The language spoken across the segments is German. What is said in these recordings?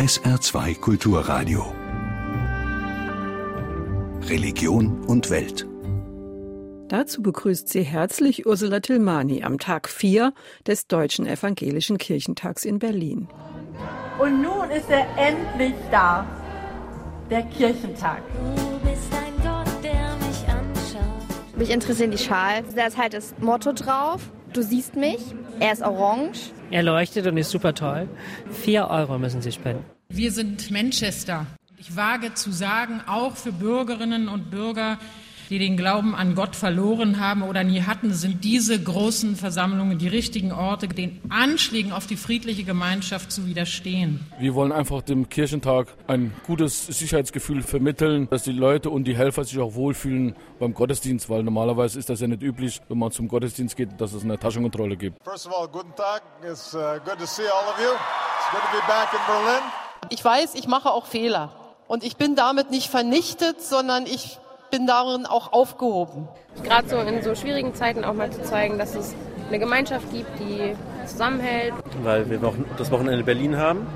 SR2 Kulturradio. Religion und Welt. Dazu begrüßt sie herzlich Ursula Tilmani am Tag 4 des Deutschen Evangelischen Kirchentags in Berlin. Und nun ist er endlich da, der Kirchentag. Du bist ein Gott, der mich anschaut. Mich interessieren die Schals. Da ist halt das Motto drauf. Du siehst mich. Er ist orange. Er leuchtet und ist super toll. Vier Euro müssen Sie spenden. Wir sind Manchester. Ich wage zu sagen, auch für Bürgerinnen und Bürger, die den Glauben an Gott verloren haben oder nie hatten, sind diese großen Versammlungen die richtigen Orte, den Anschlägen auf die friedliche Gemeinschaft zu widerstehen. Wir wollen einfach dem Kirchentag ein gutes Sicherheitsgefühl vermitteln, dass die Leute und die Helfer sich auch wohlfühlen beim Gottesdienst, weil normalerweise ist das ja nicht üblich, wenn man zum Gottesdienst geht, dass es eine Taschenkontrolle gibt. First of all, guten Tag. It's uh, good to see all of you. It's good to be back in Berlin. Ich weiß, ich mache auch Fehler. Und ich bin damit nicht vernichtet, sondern ich bin darin auch aufgehoben. Gerade so in so schwierigen Zeiten auch mal zu zeigen, dass es eine Gemeinschaft gibt, die zusammenhält. Weil wir das Wochenende in Berlin haben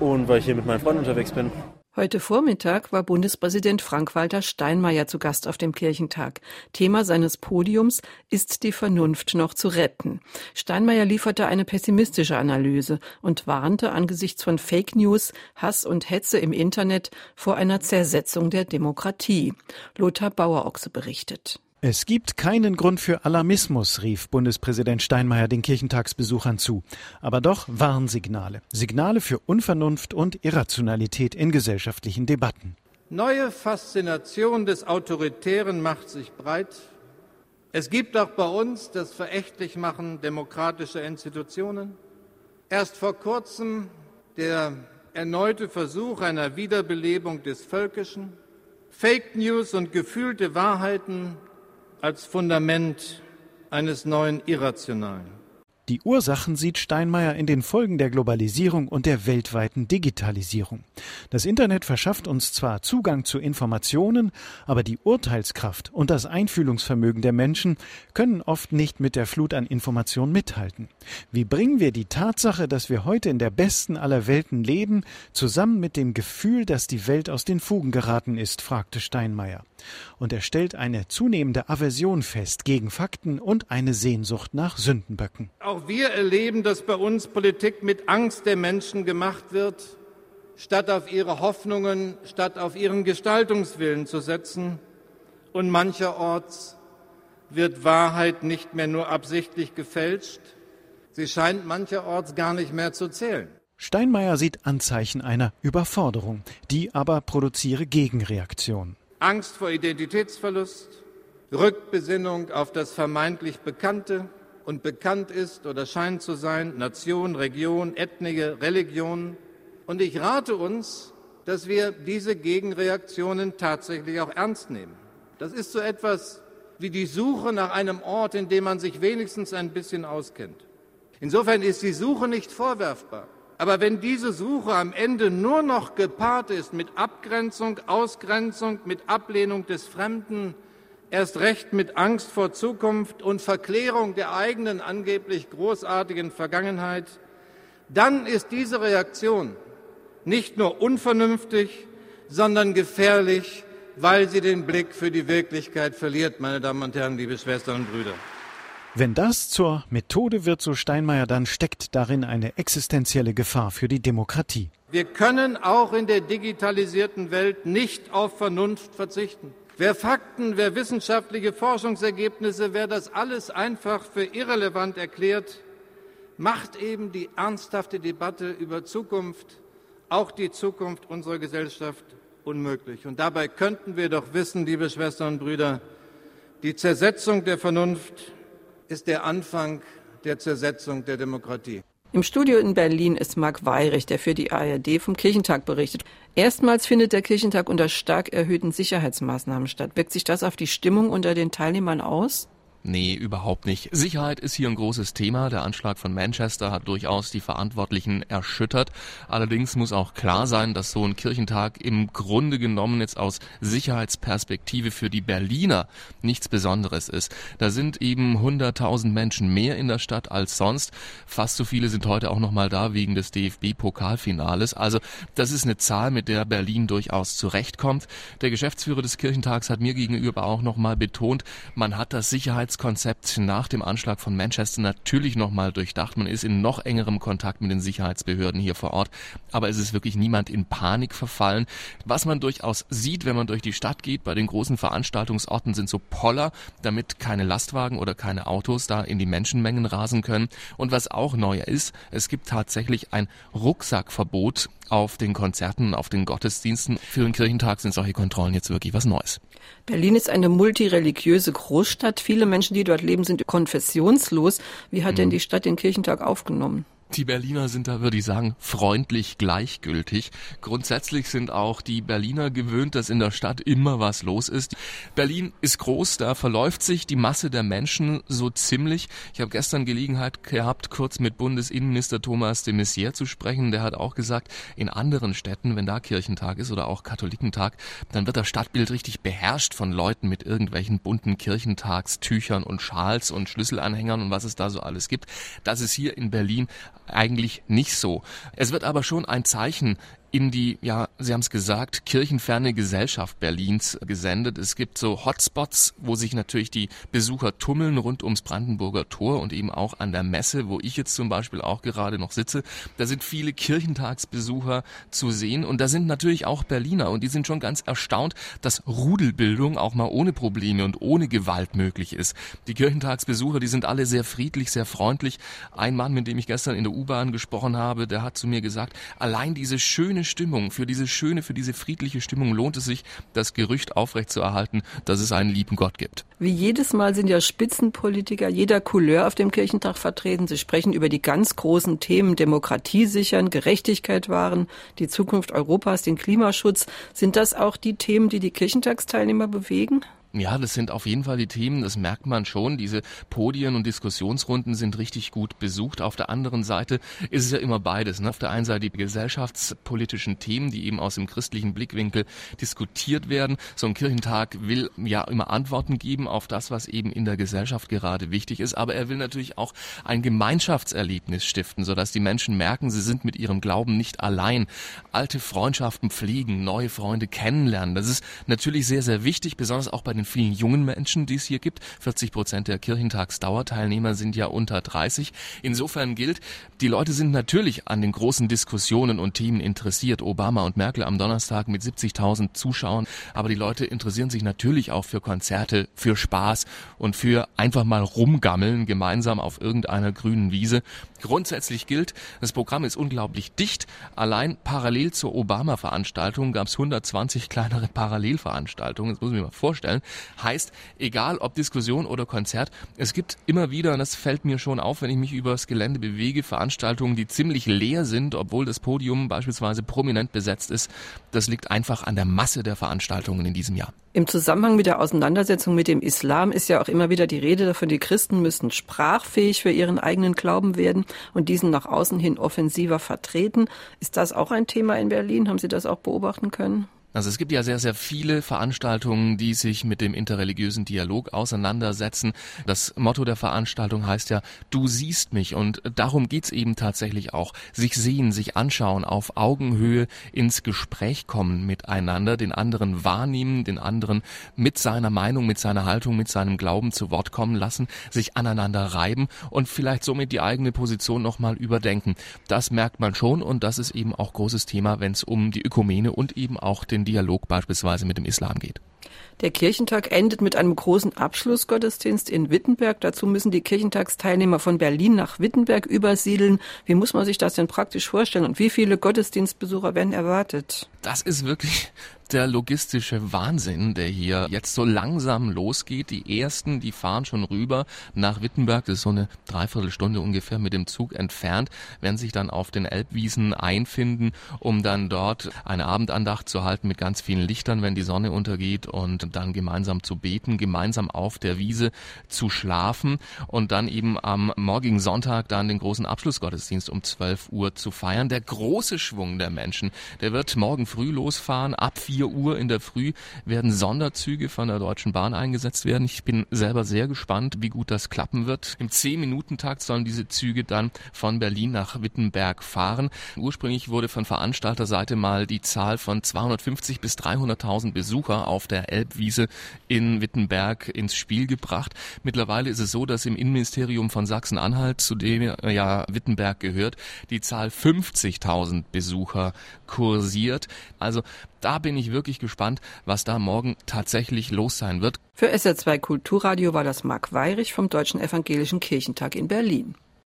und weil ich hier mit meinen Freunden unterwegs bin. Heute Vormittag war Bundespräsident Frank-Walter Steinmeier zu Gast auf dem Kirchentag. Thema seines Podiums ist die Vernunft noch zu retten. Steinmeier lieferte eine pessimistische Analyse und warnte angesichts von Fake News, Hass und Hetze im Internet vor einer Zersetzung der Demokratie. Lothar Bauerochse berichtet. Es gibt keinen Grund für Alarmismus, rief Bundespräsident Steinmeier den Kirchentagsbesuchern zu. Aber doch Warnsignale. Signale für Unvernunft und Irrationalität in gesellschaftlichen Debatten. Neue Faszination des Autoritären macht sich breit. Es gibt auch bei uns das Verächtlichmachen demokratischer Institutionen. Erst vor kurzem der erneute Versuch einer Wiederbelebung des Völkischen. Fake News und gefühlte Wahrheiten als Fundament eines neuen Irrationalen. Die Ursachen sieht Steinmeier in den Folgen der Globalisierung und der weltweiten Digitalisierung. Das Internet verschafft uns zwar Zugang zu Informationen, aber die Urteilskraft und das Einfühlungsvermögen der Menschen können oft nicht mit der Flut an Informationen mithalten. Wie bringen wir die Tatsache, dass wir heute in der besten aller Welten leben, zusammen mit dem Gefühl, dass die Welt aus den Fugen geraten ist, fragte Steinmeier. Und er stellt eine zunehmende Aversion fest gegen Fakten und eine Sehnsucht nach Sündenböcken. Auch wir erleben, dass bei uns Politik mit Angst der Menschen gemacht wird, statt auf ihre Hoffnungen, statt auf ihren Gestaltungswillen zu setzen. Und mancherorts wird Wahrheit nicht mehr nur absichtlich gefälscht, sie scheint mancherorts gar nicht mehr zu zählen. Steinmeier sieht Anzeichen einer Überforderung, die aber produziere Gegenreaktion. Angst vor Identitätsverlust, Rückbesinnung auf das vermeintlich Bekannte und bekannt ist oder scheint zu sein, Nation, Region, Ethnie, Religion. Und ich rate uns, dass wir diese Gegenreaktionen tatsächlich auch ernst nehmen. Das ist so etwas wie die Suche nach einem Ort, in dem man sich wenigstens ein bisschen auskennt. Insofern ist die Suche nicht vorwerfbar. Aber wenn diese Suche am Ende nur noch gepaart ist mit Abgrenzung, Ausgrenzung, mit Ablehnung des Fremden, erst recht mit Angst vor Zukunft und Verklärung der eigenen angeblich großartigen Vergangenheit, dann ist diese Reaktion nicht nur unvernünftig, sondern gefährlich, weil sie den Blick für die Wirklichkeit verliert, meine Damen und Herren, liebe Schwestern und Brüder. Wenn das zur Methode wird, so Steinmeier, dann steckt darin eine existenzielle Gefahr für die Demokratie. Wir können auch in der digitalisierten Welt nicht auf Vernunft verzichten. Wer Fakten, wer wissenschaftliche Forschungsergebnisse, wer das alles einfach für irrelevant erklärt, macht eben die ernsthafte Debatte über Zukunft, auch die Zukunft unserer Gesellschaft, unmöglich. Und dabei könnten wir doch wissen, liebe Schwestern und Brüder, die Zersetzung der Vernunft ist der Anfang der Zersetzung der Demokratie. Im Studio in Berlin ist Marc Weirich, der für die ARD vom Kirchentag berichtet. Erstmals findet der Kirchentag unter stark erhöhten Sicherheitsmaßnahmen statt. Wirkt sich das auf die Stimmung unter den Teilnehmern aus? Nee, überhaupt nicht. Sicherheit ist hier ein großes Thema. Der Anschlag von Manchester hat durchaus die Verantwortlichen erschüttert. Allerdings muss auch klar sein, dass so ein Kirchentag im Grunde genommen jetzt aus Sicherheitsperspektive für die Berliner nichts Besonderes ist. Da sind eben 100.000 Menschen mehr in der Stadt als sonst. Fast so viele sind heute auch noch mal da wegen des DFB-Pokalfinales. Also das ist eine Zahl, mit der Berlin durchaus zurechtkommt. Der Geschäftsführer des Kirchentags hat mir gegenüber auch noch mal betont, man hat das Sicherheits Sicherheitskonzept nach dem Anschlag von Manchester natürlich nochmal durchdacht. Man ist in noch engerem Kontakt mit den Sicherheitsbehörden hier vor Ort, aber es ist wirklich niemand in Panik verfallen. Was man durchaus sieht, wenn man durch die Stadt geht, bei den großen Veranstaltungsorten sind so Poller, damit keine Lastwagen oder keine Autos da in die Menschenmengen rasen können. Und was auch neu ist, es gibt tatsächlich ein Rucksackverbot auf den Konzerten, auf den Gottesdiensten. Für den Kirchentag sind solche Kontrollen jetzt wirklich was Neues. Berlin ist eine multireligiöse Großstadt. Viele Menschen, die dort leben, sind konfessionslos. Wie hat denn mhm. die Stadt den Kirchentag aufgenommen? Die Berliner sind da, würde ich sagen, freundlich gleichgültig. Grundsätzlich sind auch die Berliner gewöhnt, dass in der Stadt immer was los ist. Berlin ist groß, da verläuft sich die Masse der Menschen so ziemlich. Ich habe gestern Gelegenheit gehabt, kurz mit Bundesinnenminister Thomas de Maizière zu sprechen. Der hat auch gesagt, in anderen Städten, wenn da Kirchentag ist oder auch Katholikentag, dann wird das Stadtbild richtig beherrscht von Leuten mit irgendwelchen bunten Kirchentagstüchern und Schals und Schlüsselanhängern und was es da so alles gibt. Das ist hier in Berlin eigentlich nicht so. Es wird aber schon ein Zeichen in die, ja, Sie haben es gesagt, kirchenferne Gesellschaft Berlins gesendet. Es gibt so Hotspots, wo sich natürlich die Besucher tummeln rund ums Brandenburger Tor und eben auch an der Messe, wo ich jetzt zum Beispiel auch gerade noch sitze. Da sind viele Kirchentagsbesucher zu sehen und da sind natürlich auch Berliner und die sind schon ganz erstaunt, dass Rudelbildung auch mal ohne Probleme und ohne Gewalt möglich ist. Die Kirchentagsbesucher, die sind alle sehr friedlich, sehr freundlich. Ein Mann, mit dem ich gestern in der U-Bahn gesprochen habe, der hat zu mir gesagt, allein diese schöne Stimmung, für diese schöne, für diese friedliche Stimmung lohnt es sich, das Gerücht aufrechtzuerhalten, dass es einen lieben Gott gibt. Wie jedes Mal sind ja Spitzenpolitiker jeder Couleur auf dem Kirchentag vertreten. Sie sprechen über die ganz großen Themen Demokratie sichern, Gerechtigkeit wahren, die Zukunft Europas, den Klimaschutz. Sind das auch die Themen, die die Kirchentagsteilnehmer bewegen? Ja, das sind auf jeden Fall die Themen, das merkt man schon. Diese Podien und Diskussionsrunden sind richtig gut besucht. Auf der anderen Seite ist es ja immer beides. Ne? Auf der einen Seite die gesellschaftspolitischen Themen, die eben aus dem christlichen Blickwinkel diskutiert werden. So ein Kirchentag will ja immer Antworten geben auf das, was eben in der Gesellschaft gerade wichtig ist. Aber er will natürlich auch ein Gemeinschaftserlebnis stiften, sodass die Menschen merken, sie sind mit ihrem Glauben nicht allein. Alte Freundschaften pflegen, neue Freunde kennenlernen. Das ist natürlich sehr, sehr wichtig, besonders auch bei den vielen jungen Menschen, die es hier gibt. 40 Prozent der Kirchentagsdauerteilnehmer sind ja unter 30. Insofern gilt, die Leute sind natürlich an den großen Diskussionen und Themen interessiert. Obama und Merkel am Donnerstag mit 70.000 Zuschauern. Aber die Leute interessieren sich natürlich auch für Konzerte, für Spaß und für einfach mal rumgammeln gemeinsam auf irgendeiner grünen Wiese. Grundsätzlich gilt, das Programm ist unglaublich dicht. Allein parallel zur Obama-Veranstaltung gab es 120 kleinere Parallelveranstaltungen. Das muss ich mir mal vorstellen. Heißt, egal ob Diskussion oder Konzert, es gibt immer wieder, und das fällt mir schon auf, wenn ich mich übers Gelände bewege, Veranstaltungen, die ziemlich leer sind, obwohl das Podium beispielsweise prominent besetzt ist. Das liegt einfach an der Masse der Veranstaltungen in diesem Jahr. Im Zusammenhang mit der Auseinandersetzung mit dem Islam ist ja auch immer wieder die Rede davon, die Christen müssten sprachfähig für ihren eigenen Glauben werden und diesen nach außen hin offensiver vertreten. Ist das auch ein Thema in Berlin? Haben Sie das auch beobachten können? Also es gibt ja sehr, sehr viele Veranstaltungen, die sich mit dem interreligiösen Dialog auseinandersetzen. Das Motto der Veranstaltung heißt ja, du siehst mich. Und darum geht's eben tatsächlich auch. Sich sehen, sich anschauen, auf Augenhöhe ins Gespräch kommen miteinander, den anderen wahrnehmen, den anderen mit seiner Meinung, mit seiner Haltung, mit seinem Glauben zu Wort kommen lassen, sich aneinander reiben und vielleicht somit die eigene Position nochmal überdenken. Das merkt man schon und das ist eben auch großes Thema, wenn es um die Ökumene und eben auch den Dialog beispielsweise mit dem Islam geht. Der Kirchentag endet mit einem großen Abschlussgottesdienst in Wittenberg. Dazu müssen die Kirchentagsteilnehmer von Berlin nach Wittenberg übersiedeln. Wie muss man sich das denn praktisch vorstellen und wie viele Gottesdienstbesucher werden erwartet? Das ist wirklich der logistische Wahnsinn, der hier jetzt so langsam losgeht. Die ersten, die fahren schon rüber nach Wittenberg. Das ist so eine Dreiviertelstunde ungefähr mit dem Zug entfernt, werden sich dann auf den Elbwiesen einfinden, um dann dort eine Abendandacht zu halten mit ganz vielen Lichtern, wenn die Sonne untergeht und dann gemeinsam zu beten, gemeinsam auf der Wiese zu schlafen und dann eben am morgigen Sonntag dann den großen Abschlussgottesdienst um 12 Uhr zu feiern. Der große Schwung der Menschen, der wird morgen früh losfahren. Ab 4 Uhr in der Früh werden Sonderzüge von der Deutschen Bahn eingesetzt werden. Ich bin selber sehr gespannt, wie gut das klappen wird. Im 10-Minuten-Takt sollen diese Züge dann von Berlin nach Wittenberg fahren. Ursprünglich wurde von Veranstalterseite mal die Zahl von 250 bis 300.000 Besucher auf der Elbwiese in Wittenberg ins Spiel gebracht. Mittlerweile ist es so, dass im Innenministerium von Sachsen-Anhalt, zu dem ja Wittenberg gehört, die Zahl 50.000 Besucher kursiert. Also da bin ich wirklich gespannt, was da morgen tatsächlich los sein wird. Für SR2 Kulturradio war das Marc Weirich vom Deutschen Evangelischen Kirchentag in Berlin.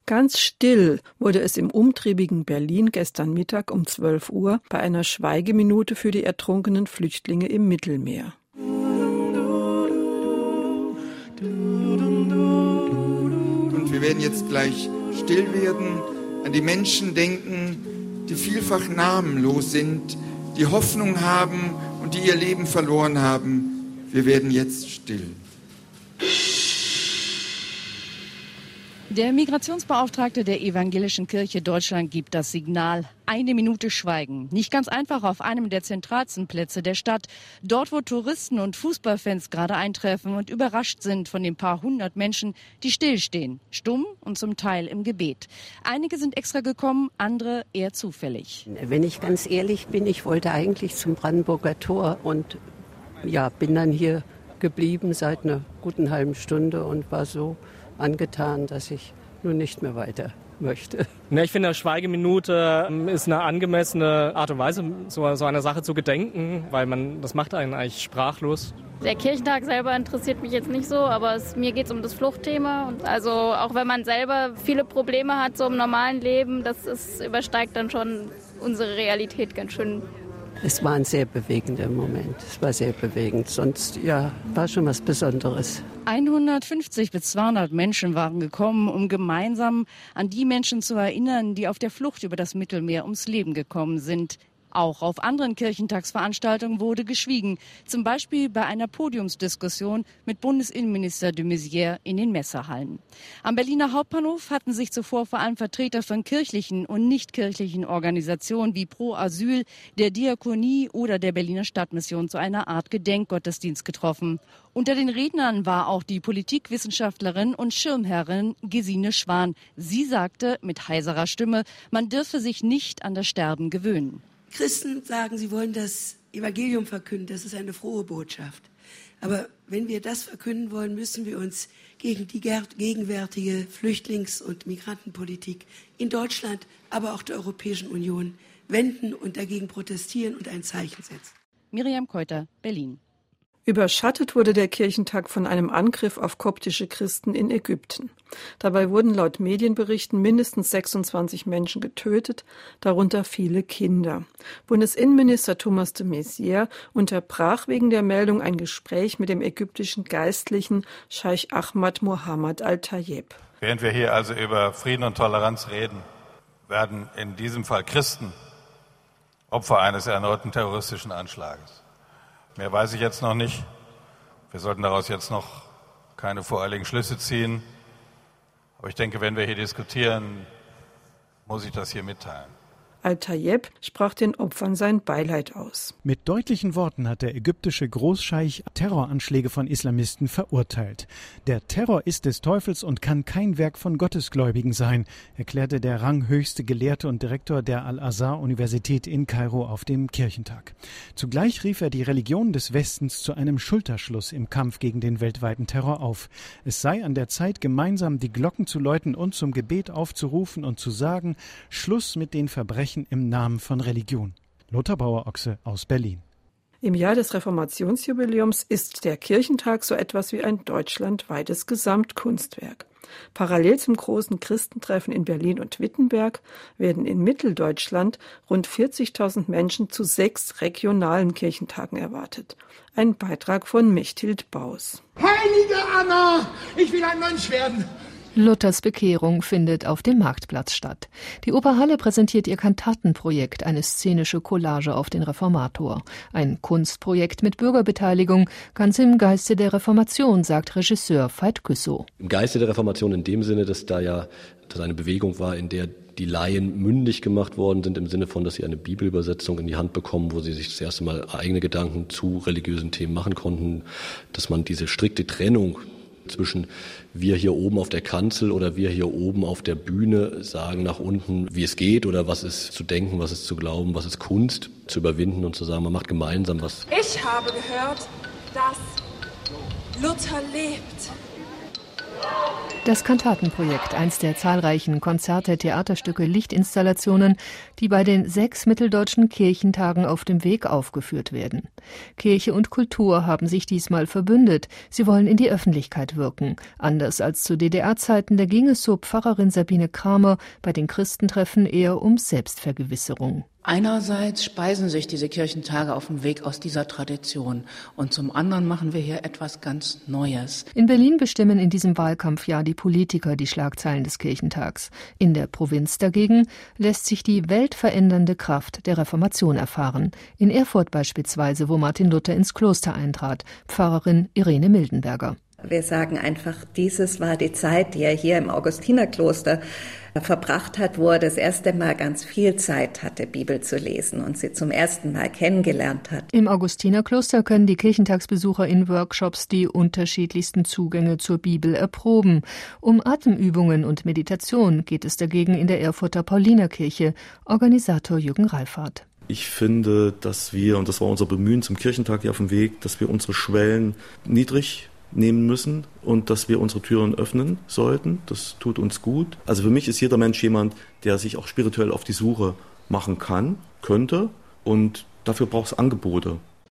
Ganz still wurde es im umtriebigen Berlin gestern Mittag um 12 Uhr bei einer Schweigeminute für die ertrunkenen Flüchtlinge im Mittelmeer. Und wir werden jetzt gleich still werden, an die Menschen denken, die vielfach namenlos sind, die Hoffnung haben und die ihr Leben verloren haben. Wir werden jetzt still. Der Migrationsbeauftragte der Evangelischen Kirche Deutschland gibt das Signal. Eine Minute Schweigen. Nicht ganz einfach auf einem der zentralsten Plätze der Stadt. Dort, wo Touristen und Fußballfans gerade eintreffen und überrascht sind von den paar hundert Menschen, die stillstehen. Stumm und zum Teil im Gebet. Einige sind extra gekommen, andere eher zufällig. Wenn ich ganz ehrlich bin, ich wollte eigentlich zum Brandenburger Tor und ja, bin dann hier geblieben seit einer guten halben Stunde und war so angetan, dass ich nun nicht mehr weiter möchte. Ja, ich finde, eine Schweigeminute ähm, ist eine angemessene Art und Weise, so, so einer Sache zu gedenken, weil man das macht einen eigentlich sprachlos. Der Kirchentag selber interessiert mich jetzt nicht so, aber es, mir geht es um das Fluchtthema. Und also auch wenn man selber viele Probleme hat, so im normalen Leben, das ist, übersteigt dann schon unsere Realität ganz schön. Es war ein sehr bewegender Moment. Es war sehr bewegend. Sonst, ja, war schon was Besonderes. 150 bis 200 Menschen waren gekommen, um gemeinsam an die Menschen zu erinnern, die auf der Flucht über das Mittelmeer ums Leben gekommen sind. Auch auf anderen Kirchentagsveranstaltungen wurde geschwiegen, zum Beispiel bei einer Podiumsdiskussion mit Bundesinnenminister de Maizière in den Messerhallen. Am Berliner Hauptbahnhof hatten sich zuvor vor allem Vertreter von kirchlichen und nichtkirchlichen Organisationen wie Pro Asyl, der Diakonie oder der Berliner Stadtmission zu einer Art Gedenkgottesdienst getroffen. Unter den Rednern war auch die Politikwissenschaftlerin und Schirmherrin Gesine Schwan. Sie sagte mit heiserer Stimme, man dürfe sich nicht an das Sterben gewöhnen. Christen sagen, sie wollen das Evangelium verkünden. Das ist eine frohe Botschaft. Aber wenn wir das verkünden wollen, müssen wir uns gegen die gegenwärtige Flüchtlings- und Migrantenpolitik in Deutschland, aber auch der Europäischen Union wenden und dagegen protestieren und ein Zeichen setzen. Miriam Keuter, Berlin. Überschattet wurde der Kirchentag von einem Angriff auf koptische Christen in Ägypten. Dabei wurden laut Medienberichten mindestens 26 Menschen getötet, darunter viele Kinder. Bundesinnenminister Thomas de Maizière unterbrach wegen der Meldung ein Gespräch mit dem ägyptischen Geistlichen Scheich Ahmad Mohammed al-Tayyib. Während wir hier also über Frieden und Toleranz reden, werden in diesem Fall Christen Opfer eines erneuten terroristischen Anschlages. Mehr weiß ich jetzt noch nicht. Wir sollten daraus jetzt noch keine voreiligen Schlüsse ziehen. Aber ich denke, wenn wir hier diskutieren, muss ich das hier mitteilen. Al-Tayyeb sprach den Opfern sein Beileid aus. Mit deutlichen Worten hat der ägyptische Großscheich Terroranschläge von Islamisten verurteilt. Der Terror ist des Teufels und kann kein Werk von Gottesgläubigen sein, erklärte der ranghöchste Gelehrte und Direktor der Al-Azhar-Universität in Kairo auf dem Kirchentag. Zugleich rief er die Religion des Westens zu einem Schulterschluss im Kampf gegen den weltweiten Terror auf. Es sei an der Zeit, gemeinsam die Glocken zu läuten und zum Gebet aufzurufen und zu sagen, Schluss mit den Verbrechen Verbrechen im Namen von Religion. Lothar Bauer-Ochse aus Berlin. Im Jahr des Reformationsjubiläums ist der Kirchentag so etwas wie ein deutschlandweites Gesamtkunstwerk. Parallel zum großen Christentreffen in Berlin und Wittenberg werden in Mitteldeutschland rund 40.000 Menschen zu sechs regionalen Kirchentagen erwartet. Ein Beitrag von Mechthild Baus. Heilige Anna, ich will ein Mönch werden. Luthers Bekehrung findet auf dem Marktplatz statt. Die Operhalle präsentiert ihr Kantatenprojekt, eine szenische Collage auf den Reformator. Ein Kunstprojekt mit Bürgerbeteiligung, ganz im Geiste der Reformation, sagt Regisseur Veit Güssow. Im Geiste der Reformation in dem Sinne, dass da ja dass eine Bewegung war, in der die Laien mündig gemacht worden sind, im Sinne von, dass sie eine Bibelübersetzung in die Hand bekommen, wo sie sich das erste Mal eigene Gedanken zu religiösen Themen machen konnten, dass man diese strikte Trennung zwischen wir hier oben auf der Kanzel oder wir hier oben auf der Bühne sagen nach unten, wie es geht oder was ist zu denken, was ist zu glauben, was ist Kunst zu überwinden und zu sagen, man macht gemeinsam was. Ich habe gehört, dass Luther lebt. Das Kantatenprojekt, eins der zahlreichen Konzerte, Theaterstücke, Lichtinstallationen, die bei den sechs mitteldeutschen Kirchentagen auf dem Weg aufgeführt werden. Kirche und Kultur haben sich diesmal verbündet. Sie wollen in die Öffentlichkeit wirken. Anders als zu DDR-Zeiten, da ging es so Pfarrerin Sabine Kramer bei den Christentreffen eher um Selbstvergewisserung. Einerseits speisen sich diese Kirchentage auf dem Weg aus dieser Tradition und zum anderen machen wir hier etwas ganz Neues. In Berlin bestimmen in diesem Wahlkampfjahr die Politiker die Schlagzeilen des Kirchentags. In der Provinz dagegen lässt sich die weltverändernde Kraft der Reformation erfahren. In Erfurt beispielsweise, wo Martin Luther ins Kloster eintrat. Pfarrerin Irene Mildenberger. Wir sagen einfach, dieses war die Zeit, die er hier im Augustinerkloster verbracht hat, wo er das erste Mal ganz viel Zeit hatte, Bibel zu lesen und sie zum ersten Mal kennengelernt hat. Im Augustinerkloster können die Kirchentagsbesucher in Workshops die unterschiedlichsten Zugänge zur Bibel erproben. Um Atemübungen und Meditation geht es dagegen in der Erfurter Paulinerkirche. Organisator Jürgen Reifhardt. Ich finde, dass wir, und das war unser Bemühen zum Kirchentag hier auf dem Weg, dass wir unsere Schwellen niedrig nehmen müssen und dass wir unsere Türen öffnen sollten. Das tut uns gut. Also für mich ist jeder Mensch jemand, der sich auch spirituell auf die Suche machen kann, könnte und dafür braucht es Angebote.